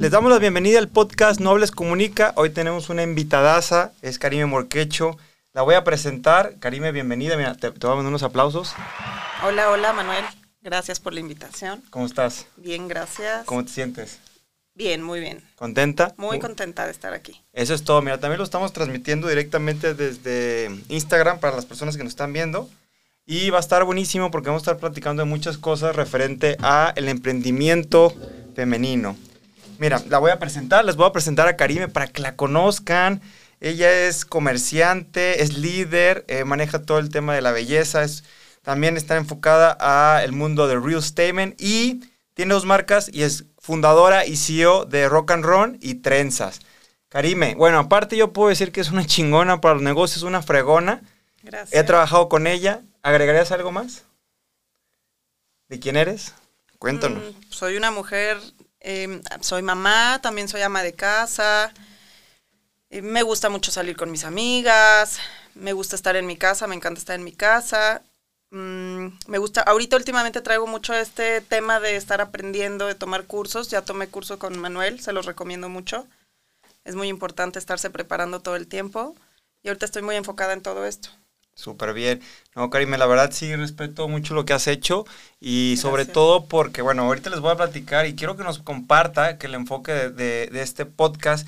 Les damos la bienvenida al podcast Nobles Comunica. Hoy tenemos una invitadaza, es Karime Morquecho. La voy a presentar. Karime, bienvenida. Mira, te, te voy a mandar unos aplausos. Hola, hola Manuel. Gracias por la invitación. ¿Cómo estás? Bien, gracias. ¿Cómo te sientes? Bien, muy bien. ¿Contenta? Muy contenta de estar aquí. Eso es todo. Mira, también lo estamos transmitiendo directamente desde Instagram para las personas que nos están viendo. Y va a estar buenísimo porque vamos a estar platicando de muchas cosas referente a el emprendimiento femenino. Mira, la voy a presentar, les voy a presentar a Karime para que la conozcan. Ella es comerciante, es líder, eh, maneja todo el tema de la belleza, es, también está enfocada a el mundo del real estate y tiene dos marcas y es fundadora y CEO de Rock and Roll y Trenzas. Karime, bueno, aparte yo puedo decir que es una chingona para los negocios, una fregona. Gracias. He trabajado con ella. ¿Agregarías algo más? ¿De quién eres? Cuéntanos. Mm, soy una mujer, eh, soy mamá, también soy ama de casa. Me gusta mucho salir con mis amigas, me gusta estar en mi casa, me encanta estar en mi casa. Mm, me gusta, ahorita últimamente traigo mucho este tema de estar aprendiendo, de tomar cursos. Ya tomé curso con Manuel, se los recomiendo mucho. Es muy importante estarse preparando todo el tiempo. Y ahorita estoy muy enfocada en todo esto. Súper bien. No, Karime, la verdad sí respeto mucho lo que has hecho y sobre todo porque, bueno, ahorita les voy a platicar y quiero que nos comparta que el enfoque de, de- de este podcast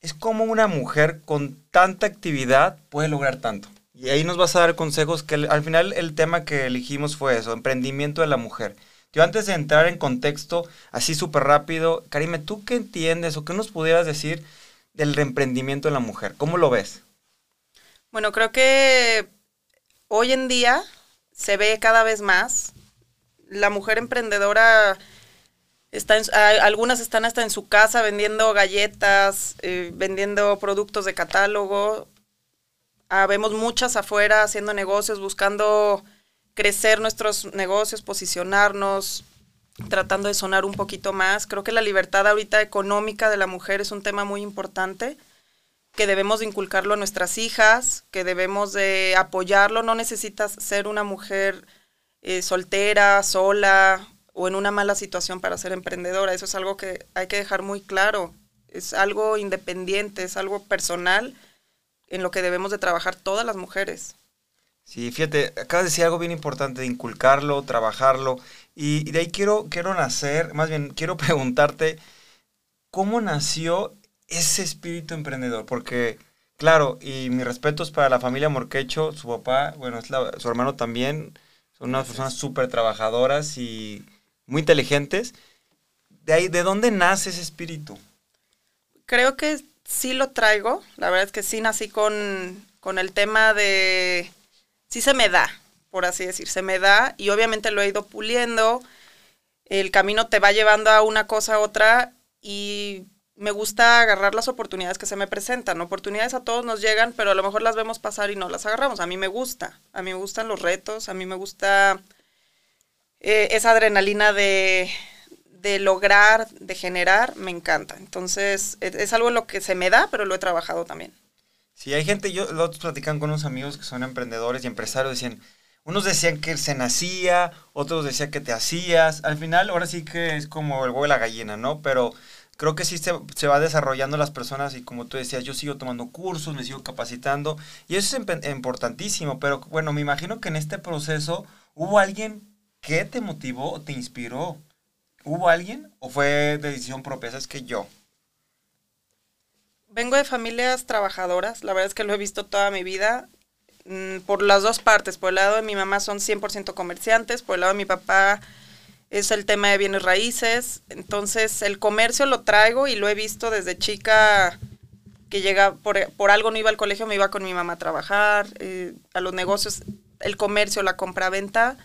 es cómo una mujer con tanta actividad puede lograr tanto. Y ahí nos vas a dar consejos que al final el tema que elegimos fue eso, emprendimiento de la mujer. Yo antes de entrar en contexto, así súper rápido, Karime, ¿tú qué entiendes o qué nos pudieras decir del emprendimiento de la mujer? ¿Cómo lo ves? Bueno, creo que hoy en día se ve cada vez más. La mujer emprendedora está en- algunas están hasta en su casa vendiendo galletas, eh, vendiendo productos de catálogo. Ah, vemos muchas afuera haciendo negocios, buscando crecer nuestros negocios, posicionarnos, tratando de sonar un poquito más. Creo que la libertad ahorita económica de la mujer es un tema muy importante que debemos de inculcarlo a nuestras hijas, que debemos de apoyarlo. No necesitas ser una mujer eh, soltera, sola o en una mala situación para ser emprendedora. Eso es algo que hay que dejar muy claro. Es algo independiente, es algo personal en lo que debemos de trabajar todas las mujeres. Sí, fíjate, acabas de decir algo bien importante, de inculcarlo, trabajarlo, y, y de ahí quiero, quiero nacer, más bien quiero preguntarte, ¿cómo nació ese espíritu emprendedor? Porque, claro, y mis respetos para la familia Morquecho, su papá, bueno, es la- su hermano también, son unas personas súper trabajadoras y muy inteligentes. De ahí, ¿de dónde nace ese espíritu? Creo que sí lo traigo. La verdad es que sí nací con, con el tema de... Sí se me da, por así decir. Se me da y obviamente lo he ido puliendo. El camino te va llevando a una cosa a otra y me gusta agarrar las oportunidades que se me presentan. Oportunidades a todos nos llegan, pero a lo mejor las vemos pasar y no las agarramos. A mí me gusta. A mí me gustan los retos. A mí me gusta eh, esa adrenalina de, de lograr, de generar, me encanta. Entonces, es, algo en lo que se me da, pero lo he trabajado también. Sí, hay gente, yo otros platican con unos amigos que son emprendedores y empresarios, decían, unos decían que se nacía, otros decían que te hacías. Al final, ahora sí que es como el huevo y la gallina, ¿no? Pero creo que sí se, se va desarrollando las personas y como tú decías, yo sigo tomando cursos, me sigo capacitando y eso es importantísimo. Pero bueno, me imagino que en este proceso hubo alguien que te motivó o te inspiró. ¿Hubo alguien o fue de decisión propia? Es que yo. Vengo de familias trabajadoras, la verdad es que lo he visto toda mi vida, mm, por las dos partes. Por el lado de mi mamá son 100% comerciantes, por el lado de mi papá es el tema de bienes raíces. Entonces, el comercio lo traigo y lo he visto desde chica que llega, por, por algo no iba al colegio, me iba con mi mamá a trabajar, eh, a los negocios, el comercio, la compra-venta.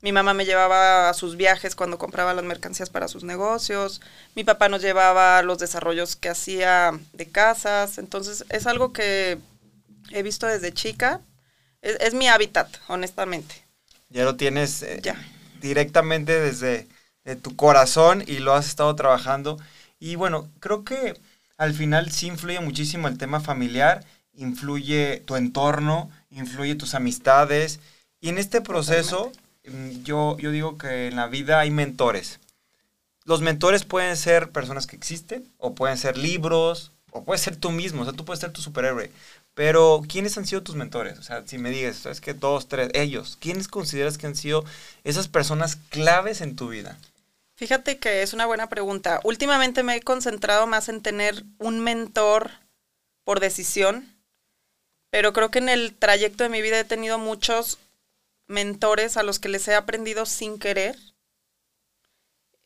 Mi mamá me llevaba a sus viajes cuando compraba las mercancías para sus negocios. Mi papá nos llevaba a los desarrollos que hacía de casas. Entonces, es algo que he visto desde chica. Es, es mi hábitat, honestamente. Ya lo tienes eh, Ya. Directamente desde de tu corazón y lo has estado trabajando. Y bueno, creo que al final sí influye muchísimo el tema familiar, influye tu entorno, influye tus amistades. Y en este proceso, mm, yo, yo digo que en la vida hay mentores. los mentores pueden ser personas que existen, o pueden ser libros, o puede ser tú mismo, o sea, tú puedes ser tu superhéroe. Pero, ¿quiénes han sido tus mentores? O sea, si me digas, es que dos, tres, ellos, ¿quiénes consideras que han sido esas personas claves en tu vida? Fíjate que es una buena pregunta. Últimamente me he concentrado más en tener un mentor por decisión, pero creo que en el trayecto de mi vida he tenido muchos mentores a los que les he aprendido sin querer.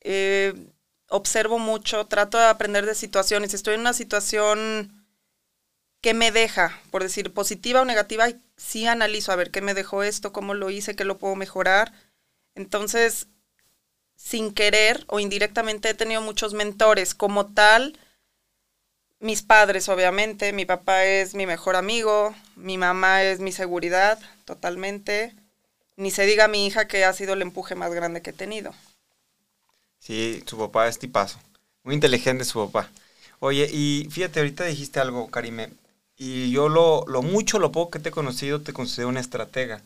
Eh, observo mucho, trato de aprender de situaciones. Estoy en una situación que me deja, por decir positiva o negativa, sí analizo a ver qué me dejó esto, cómo lo hice, qué lo puedo mejorar. Entonces, sin querer o indirectamente he tenido muchos mentores. Como tal, mis padres, obviamente, mi papá es mi mejor amigo, mi mamá es mi seguridad, totalmente. Ni se diga a mi hija que ha sido el empuje más grande que he tenido. Sí, su papá es tipazo. Muy inteligente su papá. Oye, y fíjate, ahorita dijiste algo, Karime, y yo lo, lo mucho, lo poco que te he conocido, te considero una estratega.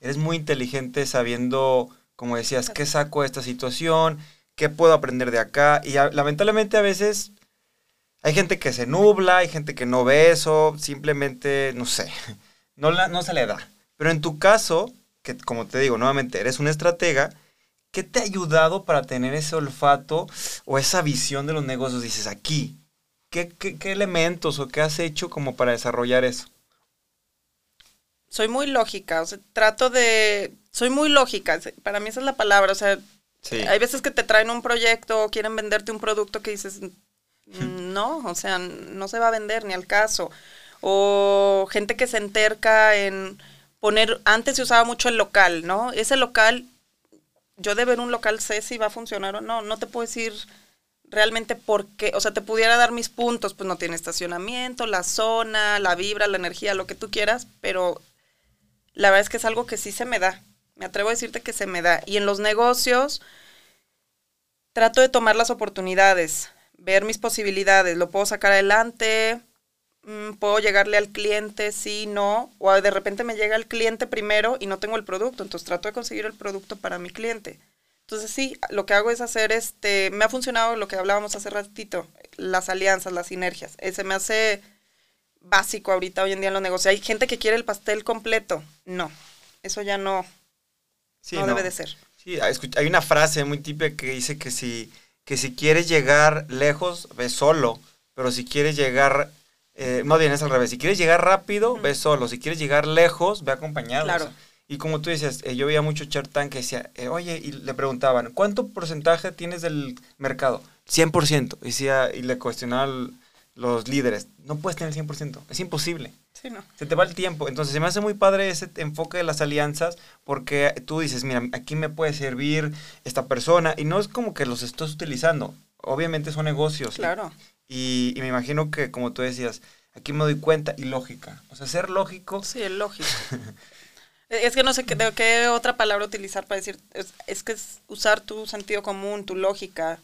Eres muy inteligente sabiendo, como decías, qué saco de esta situación, qué puedo aprender de acá. Y lamentablemente a veces hay gente que se nubla, hay gente que no ve eso, simplemente, no sé, no, la, no se le da. Pero en tu caso, que como te digo, nuevamente, eres una estratega, ¿qué te ha ayudado para tener ese olfato o esa visión de los negocios? Dices, aquí, ¿qué, qué, elementos o qué has hecho como para desarrollar eso? Soy muy lógica, o sea, trato de... Soy muy lógica, para mí esa es la palabra, o sea, hay veces que te traen un proyecto o quieren venderte un producto que dices, no, o sea, no se va a vender ni al caso. O gente que se enterca en poner, antes se usaba mucho el local, ¿no? Ese local, yo de ver un local sé si va a funcionar o no, no te puedo decir realmente por qué, o sea, te pudiera dar mis puntos, pues no tiene estacionamiento, la zona, la vibra, la energía, lo que tú quieras, pero la verdad es que es algo que sí se me da, me atrevo a decirte que se me da. Y en los negocios trato de tomar las oportunidades, ver mis posibilidades, lo puedo sacar adelante, Mm, puedo llegarle al cliente, sí, no, o de repente me llega el cliente primero y no tengo el producto, entonces trato de conseguir el producto para mi cliente. Entonces sí, lo que hago es hacer, este, me ha funcionado lo que hablábamos hace ratito, las alianzas, las sinergias. Ese me hace básico ahorita hoy en día en los negocios. Hay gente que quiere el pastel completo. No, eso ya no, no, debe de ser. Sí, hay una frase muy típica que dice que si, que si quieres llegar lejos, ve solo, pero si quieres llegar eh, más bien es al revés. Si quieres llegar rápido, ve solo. Si quieres llegar lejos, ve acompañado. Claro. Y como tú dices, eh, yo veía mucho Chartan que decía, eh, oye, y le preguntaban, ¿cuánto porcentaje tienes del mercado? 100%. Y, decía, y le cuestionaban los líderes, no puedes tener el 100%, es imposible. Sí, no. Se te va el tiempo. Entonces se me hace muy padre ese enfoque de las alianzas porque tú dices, mira, aquí me puede servir esta persona y no es como que los estás utilizando. Obviamente son negocios. Claro. Y, me imagino que, como tú decías, aquí me doy cuenta y lógica. O sea, ser lógico. Sí, es lógico. es que no sé qué, de qué otra palabra utilizar para decir. Es, que es usar tu sentido común, tu lógica.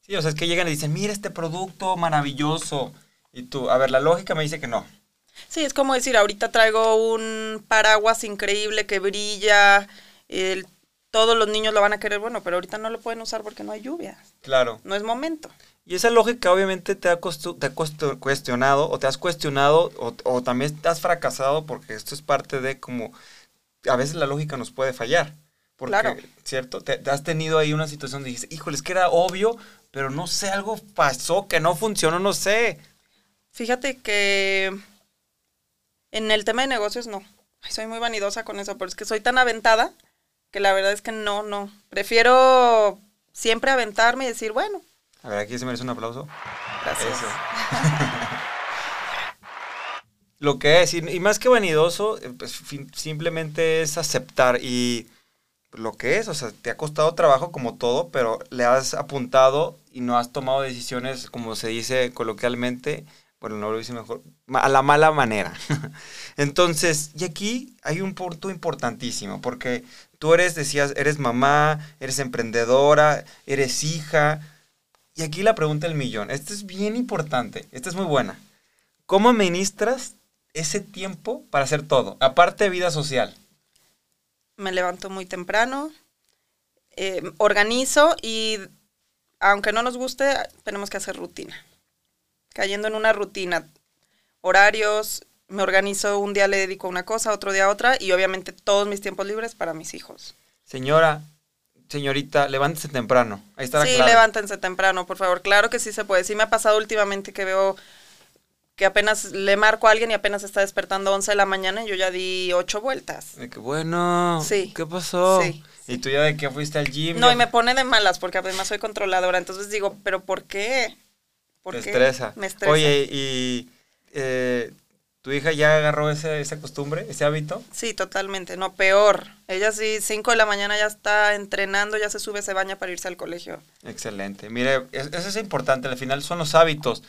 Sí, o sea, es que llegan y dicen, mira este producto maravilloso. Y tú, a ver, la lógica me dice que no. Sí, es como decir, ahorita traigo un paraguas increíble que brilla, el, todos los niños lo van a querer, bueno, pero ahorita no lo pueden usar porque no hay lluvia. Claro. No es momento. Y esa lógica obviamente te ha, te ha cuestionado o te has cuestionado o, también te has fracasado porque esto es parte de como a veces la lógica nos puede fallar. Porque, claro. ¿cierto? Te, has tenido ahí una situación donde dices, híjole, es que era obvio, pero no sé, algo pasó que no funcionó, no sé. Fíjate que en el tema de negocios no. soy muy vanidosa con eso, pero es que soy tan aventada que la verdad es que no, no. Prefiero siempre aventarme y decir, bueno, a ver, aquí se merece un aplauso. Gracias. Lo que es, y, más que vanidoso, eh, pues, simplemente es aceptar y lo que es, o sea, te ha costado trabajo como todo, pero le has apuntado y no has tomado decisiones, como se dice coloquialmente, bueno, no lo dice mejor, a la mala manera. Entonces, y aquí hay un punto importantísimo, porque tú eres, decías, eres mamá, eres emprendedora, eres hija, y aquí la pregunta del millón. Esta es bien importante. Esta es muy buena. ¿Cómo administras ese tiempo para hacer todo? Aparte de vida social. Me levanto muy temprano, eh, organizo y aunque no nos guste, tenemos que hacer rutina. Cayendo en una rutina, horarios, me organizo, un día le dedico una cosa, otro día otra, y obviamente todos mis tiempos libres para mis hijos. Señora, señorita, levántese temprano. Ahí está la Sí, clave. levántense temprano, por favor. Claro que sí se puede. Sí me ha pasado últimamente que veo que apenas le marco a alguien y apenas está despertando 11 de la mañana y yo ya di ocho vueltas. De que, bueno, Sí. ¿qué pasó? Sí, Y tú ya de que fuiste al gym. No, ya y me pone de malas porque además soy controladora. Entonces digo, ¿pero por qué? ¿Por te qué? estresa. Me estresa. Oye, y eh, tu hija ya agarró ese, esa costumbre, ese hábito. Sí, totalmente. No, peor. Ella sí, 5 de la mañana ya está entrenando, ya se sube, se baña para irse al colegio. Excelente. Mire, es- eso es importante. Al final son los hábitos.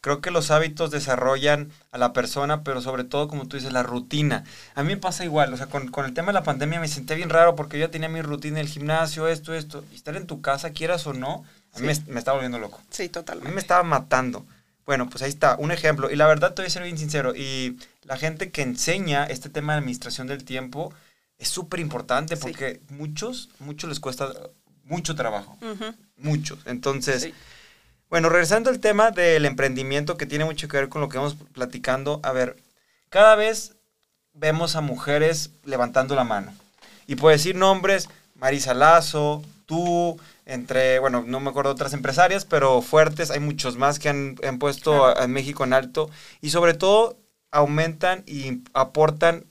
Creo que los hábitos desarrollan a la persona, pero sobre todo, como tú dices, la rutina. A mí me pasa igual, o sea, con, con el tema de la pandemia me senté bien raro porque yo ya tenía mi rutina del gimnasio, esto, esto. Y estar en tu casa, quieras o no, a mí Sí. me, me estaba volviendo loco. Sí, A mí totalmente. me estaba matando. Bueno, pues ahí está, un ejemplo. Y la verdad, te voy a ser bien sincero. Y la gente que enseña este tema de administración del tiempo es súper importante Sí. porque muchos, muchos les cuesta mucho trabajo. Ujú, Muchos. Entonces, sí. bueno, regresando al tema del emprendimiento que tiene mucho que ver con lo que vamos platicando. A ver, cada vez vemos a mujeres levantando la mano. Y puedo decir nombres, Marisa Lazo, tú, entre, bueno, no me acuerdo otras empresarias, pero fuertes, hay muchos más que han, han puesto a, a México en alto. Y sobre todo, aumentan y aportan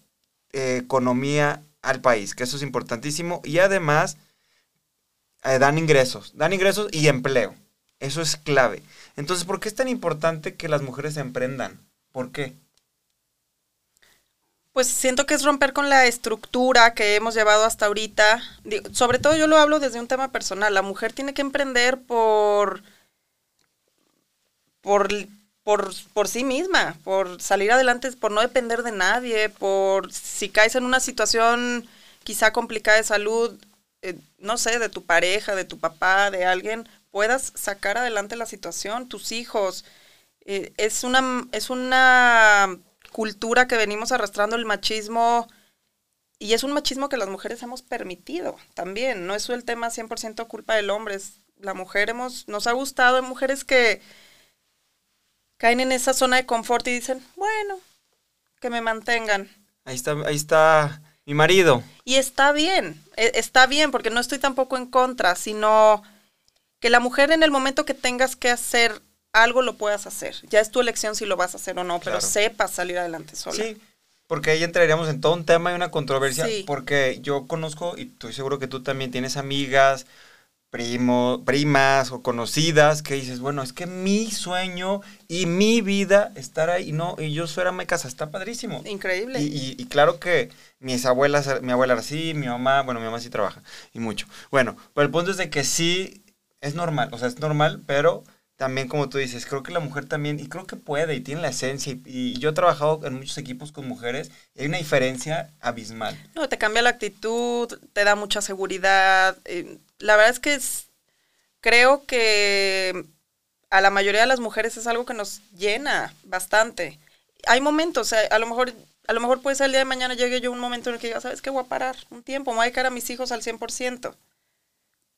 eh, economía al país, que eso es importantísimo. Y además, eh, dan ingresos, dan ingresos y empleo. Eso es clave. Entonces, ¿por qué es tan importante que las mujeres emprendan? ¿Por qué? Pues siento que es romper con la estructura que hemos llevado hasta ahorita. Sobre todo yo lo hablo desde un tema personal. La mujer tiene que emprender por, por, por, por sí misma, por salir adelante, por no depender de nadie, por si caes en una situación quizá complicada de salud, eh, no sé, de tu pareja, de tu papá, de alguien, puedas sacar adelante la situación, tus hijos. Eh, es una, es una cultura que venimos arrastrando el machismo y es un machismo que las mujeres hemos permitido también. No es el tema 100% culpa del hombre, es la mujer hemos, nos ha gustado, hay mujeres que caen en esa zona de confort y dicen, bueno, que me mantengan. Ahí está, ahí está mi marido. Y está bien, e- está bien, porque no estoy tampoco en contra, sino que la mujer en el momento que tengas que hacer algo lo puedas hacer. Ya es tu elección si lo vas a hacer o no, pero sepas salir adelante sola. Sí, porque ahí entraríamos en todo un tema y una controversia, Sí. porque yo conozco, y estoy seguro que tú también tienes amigas, primo, primas o conocidas que dices, bueno, es que mi sueño y mi vida estar ahí, y no, y yo soy ama de casa, está padrísimo. Increíble. Y, y- y claro que mis abuelas, mi abuela era así, mi mamá, bueno, mi mamá sí trabaja, y mucho. Bueno, pero el punto es de que sí, es normal, o sea, es normal, pero también como tú dices, creo que la mujer también, y creo que puede, y tiene la esencia, y, yo he trabajado en muchos equipos con mujeres, y hay una diferencia abismal. No, te cambia la actitud, te da mucha seguridad. eh, la verdad es que es- creo que a la mayoría de las mujeres es algo que nos llena bastante. Hay momentos, a lo mejor a lo mejor puede ser el día de mañana llegue yo un momento en el que diga, ¿sabes qué? Voy a parar un tiempo, me voy a dedicar a mis hijos al 100%.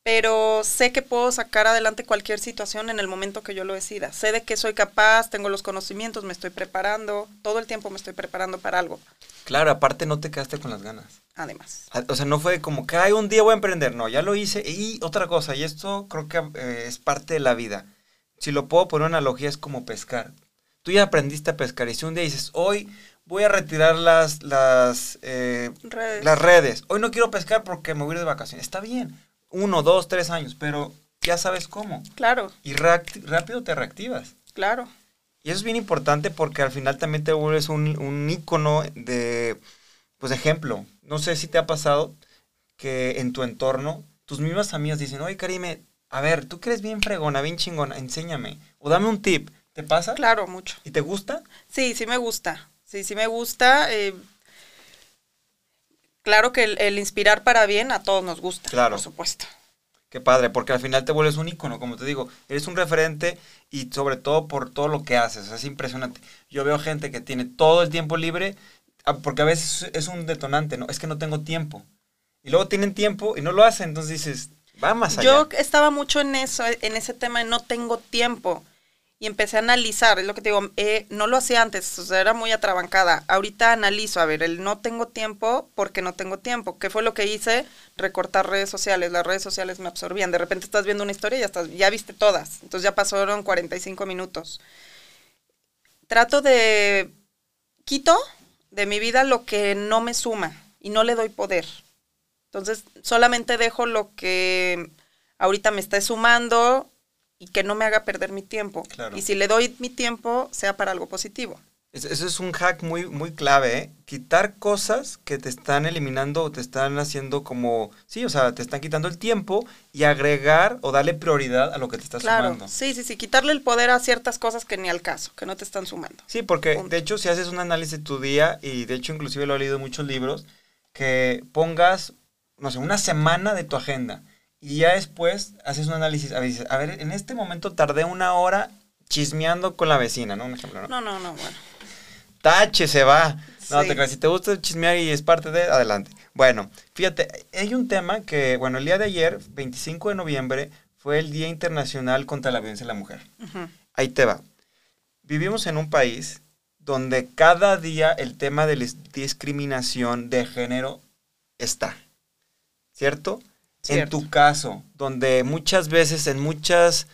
Pero sé que puedo sacar adelante cualquier situación en el momento que yo lo decida. Sé de que soy capaz, tengo los conocimientos, me estoy preparando, todo el tiempo me estoy preparando para algo, Claro, aparte no te quedaste con las ganas. además. A- O sea, no fue como que, ay, un día voy a emprender. No, ya lo hice. Y otra cosa, y esto creo que eh, es parte de la vida. Si lo puedo poner una analogía, es como pescar. Tú ya aprendiste a pescar y si un día dices, hoy voy a retirar las, las, eh, Redes. las redes. Hoy no quiero pescar porque me voy a ir de vacaciones. Está bien. Uno, dos, tres años, pero ya sabes cómo. Claro, Y rápido te reactivas. claro. Y eso es bien importante porque al final también te vuelves un, un ícono de, pues, ejemplo. No sé si te ha pasado que en tu entorno tus mismas amigas dicen, oye, Karime, a ver, tú que eres bien fregona, bien chingona, enséñame. O dame un tip. ¿Te pasa? Claro, mucho. ¿Y te gusta? Sí, sí me gusta. Sí, sí me gusta. eh, claro que el, el inspirar para bien a todos nos gusta, Claro. por supuesto. Qué padre, porque al final te vuelves un ícono, como te digo. Eres un referente y sobre todo por todo lo que haces. Es impresionante. Yo veo gente que tiene todo el tiempo libre, ah, porque a veces es un detonante, ¿no? Es que no tengo tiempo. Y luego tienen tiempo y no lo hacen, entonces dices, Va más allá. Yo estaba mucho en eso, en ese tema de no tengo tiempo. Y empecé a analizar, es lo que te digo, eh, no lo hacía antes, o sea, era muy atrabancada. Ahorita analizo, a ver, el no tengo tiempo porque no tengo tiempo. ¿Qué fue lo que hice? Recortar redes sociales, las redes sociales me absorbían. De repente estás viendo una historia y ya, estás, ya viste todas, entonces ya pasaron 45 minutos. Trato de... Quito de mi vida lo que no me suma y no le doy poder. Entonces, solamente dejo lo que ahorita me está sumando y que no me haga perder mi tiempo. Claro. Y si le doy mi tiempo, sea para algo positivo. Es- Eso es un hack muy, muy clave, ¿eh? Quitar cosas que te están eliminando o te están haciendo como... Sí, o sea, te están quitando el tiempo y agregar o darle prioridad a lo que te estás Claro, sumando. sí, sí, sí, quitarle el poder a ciertas cosas que ni al caso, que no te están sumando. Sí, porque Punto. de hecho si haces un análisis de tu día, y de hecho inclusive lo he leído en muchos libros, que pongas, no sé, una semana de tu agenda y ya después haces un análisis, a ver, dices, a ver, en este momento tardé una hora chismeando con la vecina, ¿no? Un ejemplo, ¿no? No, no, no, bueno. Tache, se va. No, Sí. te creas, si te gusta chismear y es parte de, adelante. Bueno, fíjate, hay un tema que, bueno, el día de ayer, 25 de noviembre, fue el Día Internacional contra la Violencia de la Mujer. Ahí te va. Vivimos en un país donde cada día el tema de la discriminación de género está. ¿Cierto? En tu caso, donde muchas veces en muchas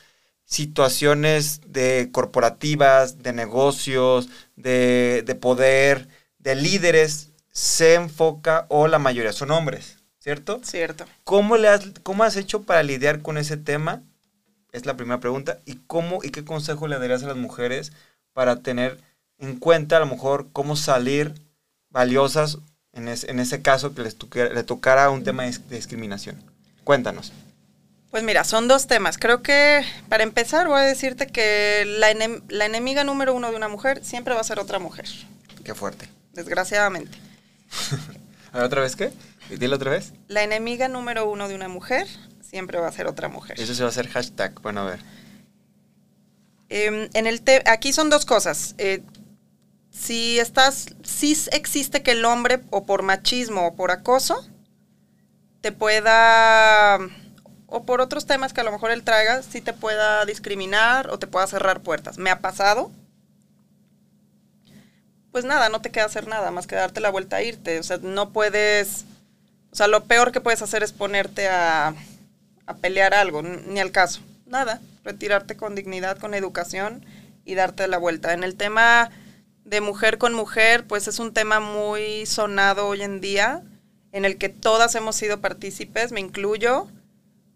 situaciones de corporativas, de negocios, de, de poder, de líderes, se enfoca o la mayoría son hombres, ¿cierto? Cierto. ¿Cómo, le has, ¿Cómo has hecho para lidiar con ese tema? Es la primera pregunta. ¿Y cómo y qué consejo le darías a las mujeres para tener en cuenta a lo mejor cómo salir valiosas en, es- en ese caso que les toque- le tocara un tema de discriminación? Cuéntanos. Pues mira, son dos temas. Creo que para empezar voy a decirte que la, enem- la enemiga número uno de una mujer siempre va a ser otra mujer, Qué fuerte. desgraciadamente. A ver, ¿otra vez qué? Dile otra vez. La enemiga número uno de una mujer siempre va a ser otra mujer. Eso se va a hacer hashtag. Bueno, a ver. Em, en el te- aquí son dos cosas. Eh, si estás, si existe que el hombre, o por machismo o por acoso, te pueda, o por otros temas que a lo mejor él traiga, sí te pueda discriminar o te pueda cerrar puertas. Me ha pasado. Pues nada, no te queda hacer nada más que darte la vuelta a irte. O sea, no puedes, o sea, lo peor que puedes hacer es ponerte a, a pelear algo, ni al caso. Nada, retirarte con dignidad, con educación y darte la vuelta. En el tema de mujer con mujer, pues es un tema muy sonado hoy en día, en el que todas hemos sido partícipes, me incluyo,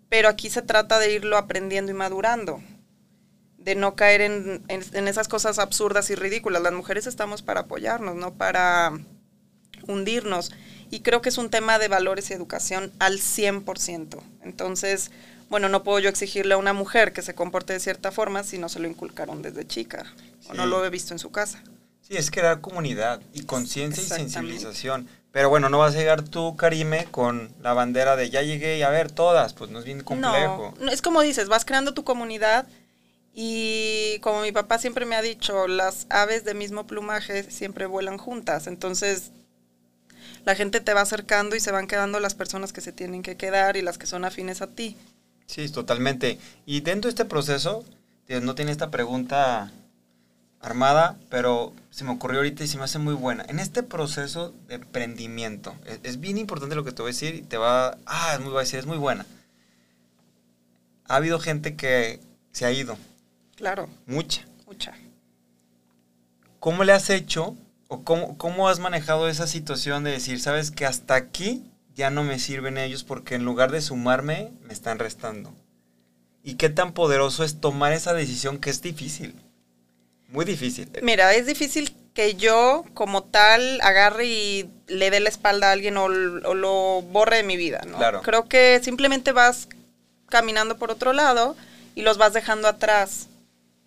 pero aquí se trata de irlo aprendiendo y madurando, de no caer en, en- en esas cosas absurdas y ridículas. Las mujeres estamos para apoyarnos, no para hundirnos. Y creo que es un tema de valores y educación al 100%. Entonces, bueno, no puedo yo exigirle a una mujer que se comporte de cierta forma si no se lo inculcaron desde chica o no lo he visto en su casa. Sí, es crear comunidad y conciencia y sensibilización. Pero bueno, no vas a llegar tú, Karime, con la bandera de ya llegué y a ver todas. Pues no es bien complejo. No, no, es como dices, vas creando tu comunidad y como mi papá siempre me ha dicho, las aves de mismo plumaje siempre vuelan juntas. Entonces, la gente te va acercando y se van quedando las personas que se tienen que quedar y las que son afines a ti. Sí, totalmente. Y dentro de este proceso, no tiene esta pregunta armada, pero se me ocurrió ahorita y se me hace muy buena. En este proceso de emprendimiento, es, es bien importante lo que te voy a decir y te va, ah, es muy, a decir, es muy buena. Ha habido gente que se ha ido, Claro, mucha. mucha. ¿Cómo le has hecho o cómo, cómo has manejado esa situación de decir, sabes que hasta aquí ya no me sirven ellos porque en lugar de sumarme, me están restando? ¿Y qué tan poderoso es tomar esa decisión que es difícil? Muy difícil. Mira, es difícil que yo como tal agarre y le dé la espalda a alguien o, lo borre de mi vida, ¿no? Claro. Creo que simplemente vas caminando por otro lado y los vas dejando atrás.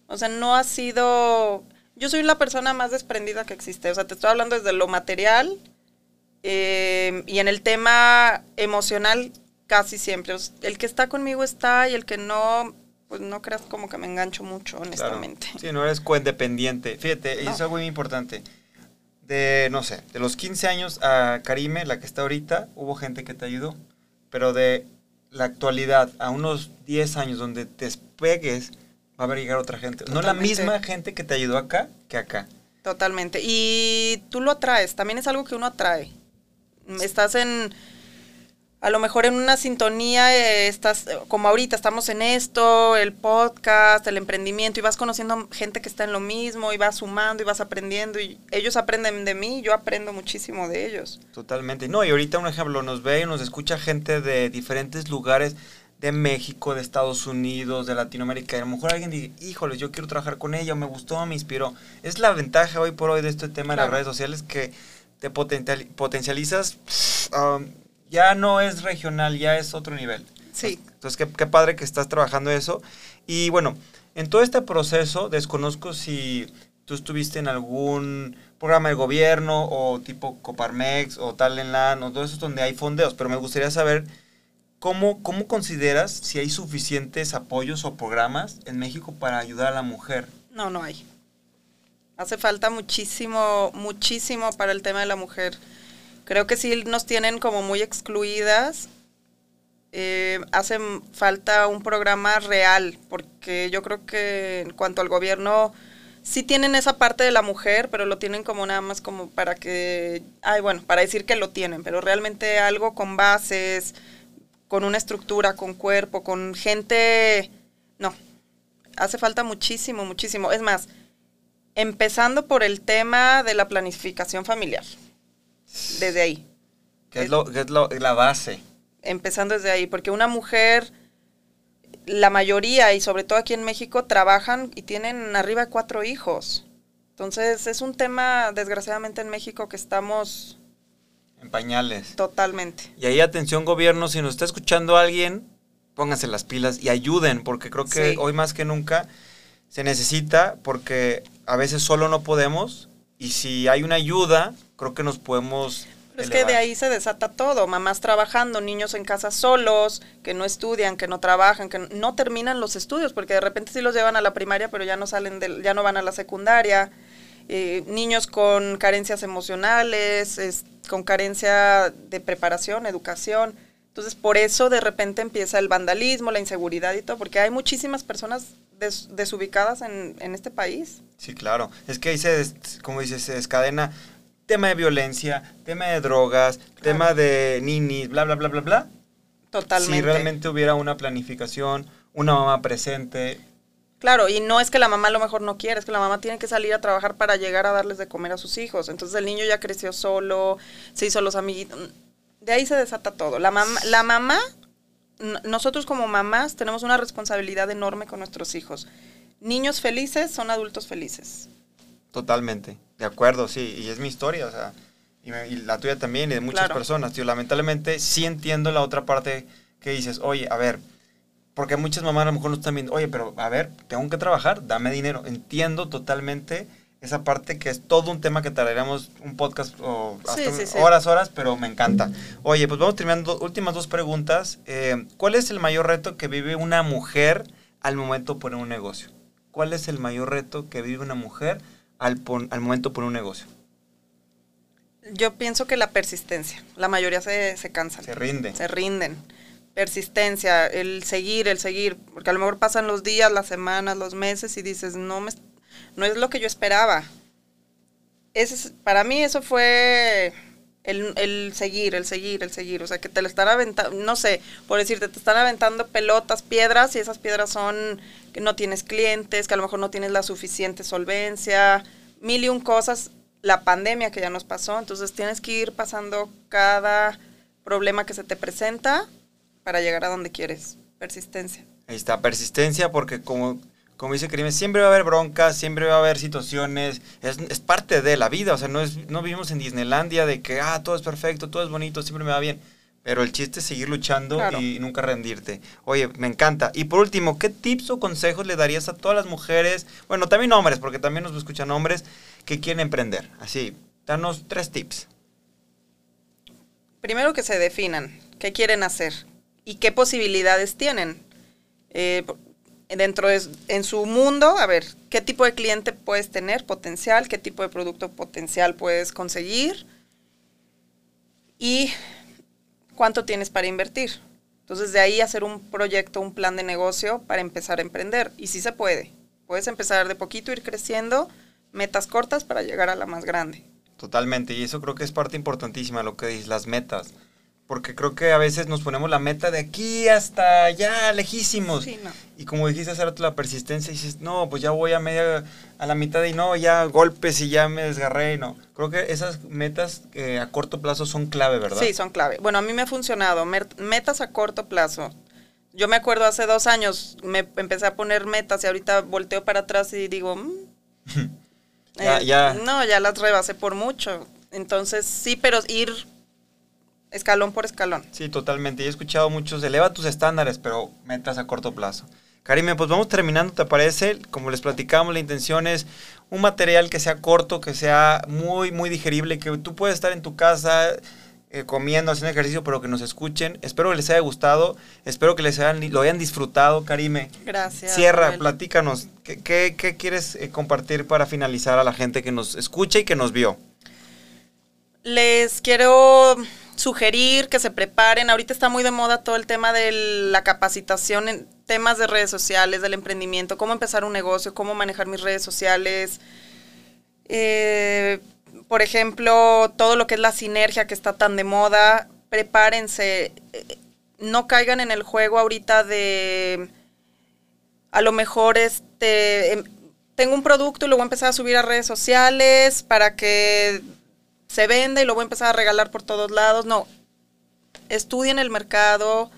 O sea, no ha sido... Yo soy la persona más desprendida que existe. O sea, te estoy hablando desde lo material eh, y en el tema emocional casi siempre. O sea, el que está conmigo está y el que no, pues no creas como que me engancho mucho, Claro. honestamente. Sí, no eres codependiente. Fíjate, y No. eso es algo muy importante. De, no sé, de los 15 años a Karime, la que está ahorita, hubo gente que te ayudó. Pero de la actualidad a unos 10 años donde te despegues, va a haber llegar otra gente. No la misma gente que te ayudó acá que acá. Totalmente. Y tú lo atraes, también es algo que uno atrae. Estás en, a lo mejor en una sintonía, eh, estás, eh, como ahorita estamos en esto, el podcast, el emprendimiento, y vas conociendo gente que está en lo mismo, y vas sumando, y vas aprendiendo, y ellos aprenden de mí, yo aprendo muchísimo de ellos. Totalmente. No, y ahorita un ejemplo, nos ve y nos escucha gente de diferentes lugares de México, de Estados Unidos, de Latinoamérica. Y a lo mejor alguien dice, híjole, yo quiero trabajar con ella, me gustó, me inspiró. Es la ventaja hoy por hoy de este tema de las redes sociales que te potencial- potencializas. um, ya no es regional, ya es otro nivel. Sí. Entonces, qué, qué padre que estás trabajando eso. Y bueno, en todo este proceso, desconozco si tú estuviste en algún programa de gobierno o tipo Coparmex o Talenlan o todo eso donde hay fondeos, pero me gustaría saber cómo, cómo consideras si hay suficientes apoyos o programas en México para ayudar a la mujer. No, no hay. Hace falta muchísimo, muchísimo para el tema de la mujer. Creo que sí nos tienen como muy excluidas. Eh, hace falta un programa real, porque yo creo que en cuanto al gobierno, sí tienen esa parte de la mujer, pero lo tienen como nada más como para que, ay, bueno, para decir que lo tienen, pero realmente algo con bases, con una estructura, con cuerpo, con gente, no, hace falta muchísimo, muchísimo. Es más, empezando por el tema de la planificación familiar, desde ahí, Que es, lo, que es lo- la base. empezando desde ahí, porque una mujer, la mayoría, y sobre todo aquí en México, trabajan y tienen arriba cuatro hijos. Entonces, es un tema, desgraciadamente, en México que estamos En pañales. totalmente. Y ahí atención gobierno, si nos está escuchando alguien, pónganse las pilas y ayuden, porque creo que Sí. hoy más que nunca se necesita, porque a veces solo no podemos, y si hay una ayuda, creo que nos podemos... Pero es que de ahí se desata todo, mamás trabajando, niños en casa solos, que no estudian, que no trabajan, que no terminan los estudios, porque de repente sí los llevan a la primaria, pero ya no salen del, ya no van a la secundaria, eh, niños con carencias emocionales, es- con carencia de preparación, educación. Entonces, por eso de repente empieza el vandalismo, la inseguridad y todo, porque hay muchísimas personas des- desubicadas en, en este país. Sí, claro. Es que ahí se, des- como dices, se descadena tema de violencia, tema de drogas, tema de ninis, bla, bla, bla, bla, bla. Totalmente. Si realmente hubiera una planificación, una mamá presente, Claro, y no es que la mamá a lo mejor no quiera, es que la mamá tiene que salir a trabajar para llegar a darles de comer a sus hijos. Entonces el niño ya creció solo, se hizo los amiguitos. De ahí se desata todo. La mamá, la mamá nosotros como mamás tenemos una responsabilidad enorme con nuestros hijos. Niños felices son adultos felices. Totalmente, de acuerdo, sí, y es mi historia, o sea, y, me- y la tuya también, y de muchas Claro. personas, tío, lamentablemente sí entiendo la otra parte que dices, oye, a ver, porque muchas mamás a lo mejor no están viendo, oye, pero a ver, tengo que trabajar, dame dinero, entiendo totalmente esa parte que es todo un tema que traeremos un podcast o Sí, hasta sí, sí. horas, horas, pero me encanta. Oye, pues vamos terminando, últimas dos preguntas, Eh, ¿cuál es el mayor reto que vive una mujer al momento de poner un negocio? ¿Cuál es el mayor reto que vive una mujer al, pon- al momento de poner un negocio? Yo pienso que la persistencia. La mayoría se, se cansan. Se rinde. se rinden. Persistencia, el seguir, el seguir, porque a lo mejor pasan los días, las semanas, los meses y dices, no me no es lo que yo esperaba. Es- para mí eso fue el, el seguir, el seguir, el seguir, o sea, que te lo están aventando, no sé, por decirte, te están aventando pelotas, piedras y esas piedras son que no tienes clientes, que a lo mejor no tienes la suficiente solvencia, mil y un cosas, la pandemia que ya nos pasó, entonces tienes que ir pasando cada problema que se te presenta para llegar a donde quieres. Persistencia. Ahí está, persistencia, porque como, como dice Karim, siempre va a haber broncas, siempre va a haber situaciones, es, es parte de la vida, o sea, no, es, no vivimos en Disneylandia de que, ah, todo es perfecto, todo es bonito, siempre me va bien. Pero el chiste es seguir luchando Claro. y nunca rendirte. Oye, me encanta. Y por último, ¿qué tips o consejos le darías a todas las mujeres, bueno, también hombres, porque también nos escuchan hombres, que quieren emprender? Así, danos tres tips. Primero que se definan qué quieren hacer y qué posibilidades tienen. Eh, dentro de en su mundo, a ver, qué tipo de cliente puedes tener potencial, qué tipo de producto potencial puedes conseguir y cuánto tienes para invertir. Entonces de ahí hacer un proyecto, un plan de negocio para empezar a emprender. Y sí se puede. Puedes empezar de poquito, ir creciendo, metas cortas para llegar a la más grande. Totalmente, y eso creo que es parte importantísima, lo que dices, las metas. Porque creo que a veces nos ponemos la meta de aquí hasta allá, lejísimos. Sí, no. Y como dijiste hace rato, la persistencia, y dices, no, pues ya voy a media, a la mitad y no, ya golpes y ya me desgarré y no. Creo que esas metas eh, a corto plazo son clave, ¿verdad? Sí, son clave. Bueno, a mí me ha funcionado. Metas a corto plazo. Yo me acuerdo hace dos años, me empecé a poner metas y ahorita volteo para atrás y digo, mm, Ya- eh, ya. no, ya las rebasé por mucho. Entonces, sí, pero ir escalón por escalón. Sí, totalmente. Y he escuchado muchos, eleva tus estándares, pero metas a corto plazo. Karime, pues vamos terminando, ¿te parece? Como les platicamos, la intención es un material que sea corto, que sea muy, muy digerible, que tú puedes estar en tu casa eh, comiendo, haciendo ejercicio, pero que nos escuchen. Espero que les haya gustado, espero que les hayan, lo hayan disfrutado, Karime. Gracias. Cierra, Joel. platícanos, ¿qué, qué, qué quieres eh, compartir para finalizar a la gente que nos escucha y que nos vio? Les quiero sugerir que se preparen. Ahorita está muy de moda todo el tema de la capacitación en temas de redes sociales, del emprendimiento, cómo empezar un negocio, cómo manejar mis redes sociales. Eh, por ejemplo, todo lo que es la sinergia que está tan de moda. Prepárense. Eh, No caigan en el juego ahorita de a lo mejor este em, tengo un producto y lo voy a empezar a subir a redes sociales para que se venda y lo voy a empezar a regalar por todos lados. No, estudien el mercado,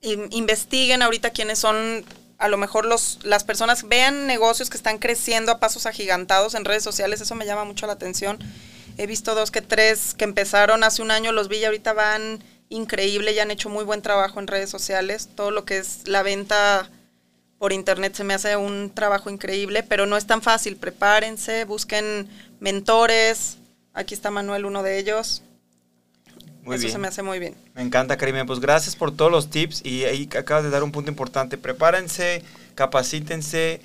in- investiguen ahorita quiénes son a lo mejor los, las personas, vean negocios que están creciendo a pasos agigantados en redes sociales, eso me llama mucho la atención. He visto dos que tres que empezaron hace un año, los vi y ahorita van increíble, ya han hecho muy buen trabajo en redes sociales. Todo lo que es la venta por internet se me hace un trabajo increíble, pero no es tan fácil. Prepárense, busquen mentores. Aquí está Manuel, uno de ellos. Muy Eso bien. se me hace muy bien. Me encanta, Karime. Pues gracias por todos los tips y ahí acabas de dar un punto importante. Prepárense, capacítense,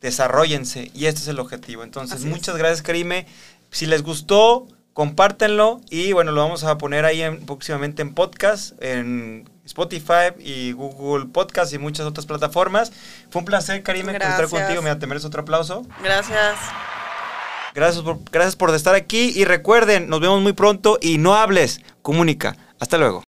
desarrollense y este es el objetivo. Entonces, Así es. muchas gracias, Karime. Si les gustó, compártenlo y bueno, lo vamos a poner ahí en- próximamente en podcast, en Spotify y Google Podcast y muchas otras plataformas. Fue un placer, Karime, estar contigo. Mira, te mereces otro aplauso. Gracias. Gracias por, gracias por estar aquí y recuerden, nos vemos muy pronto y no hables, comunica. Hasta luego.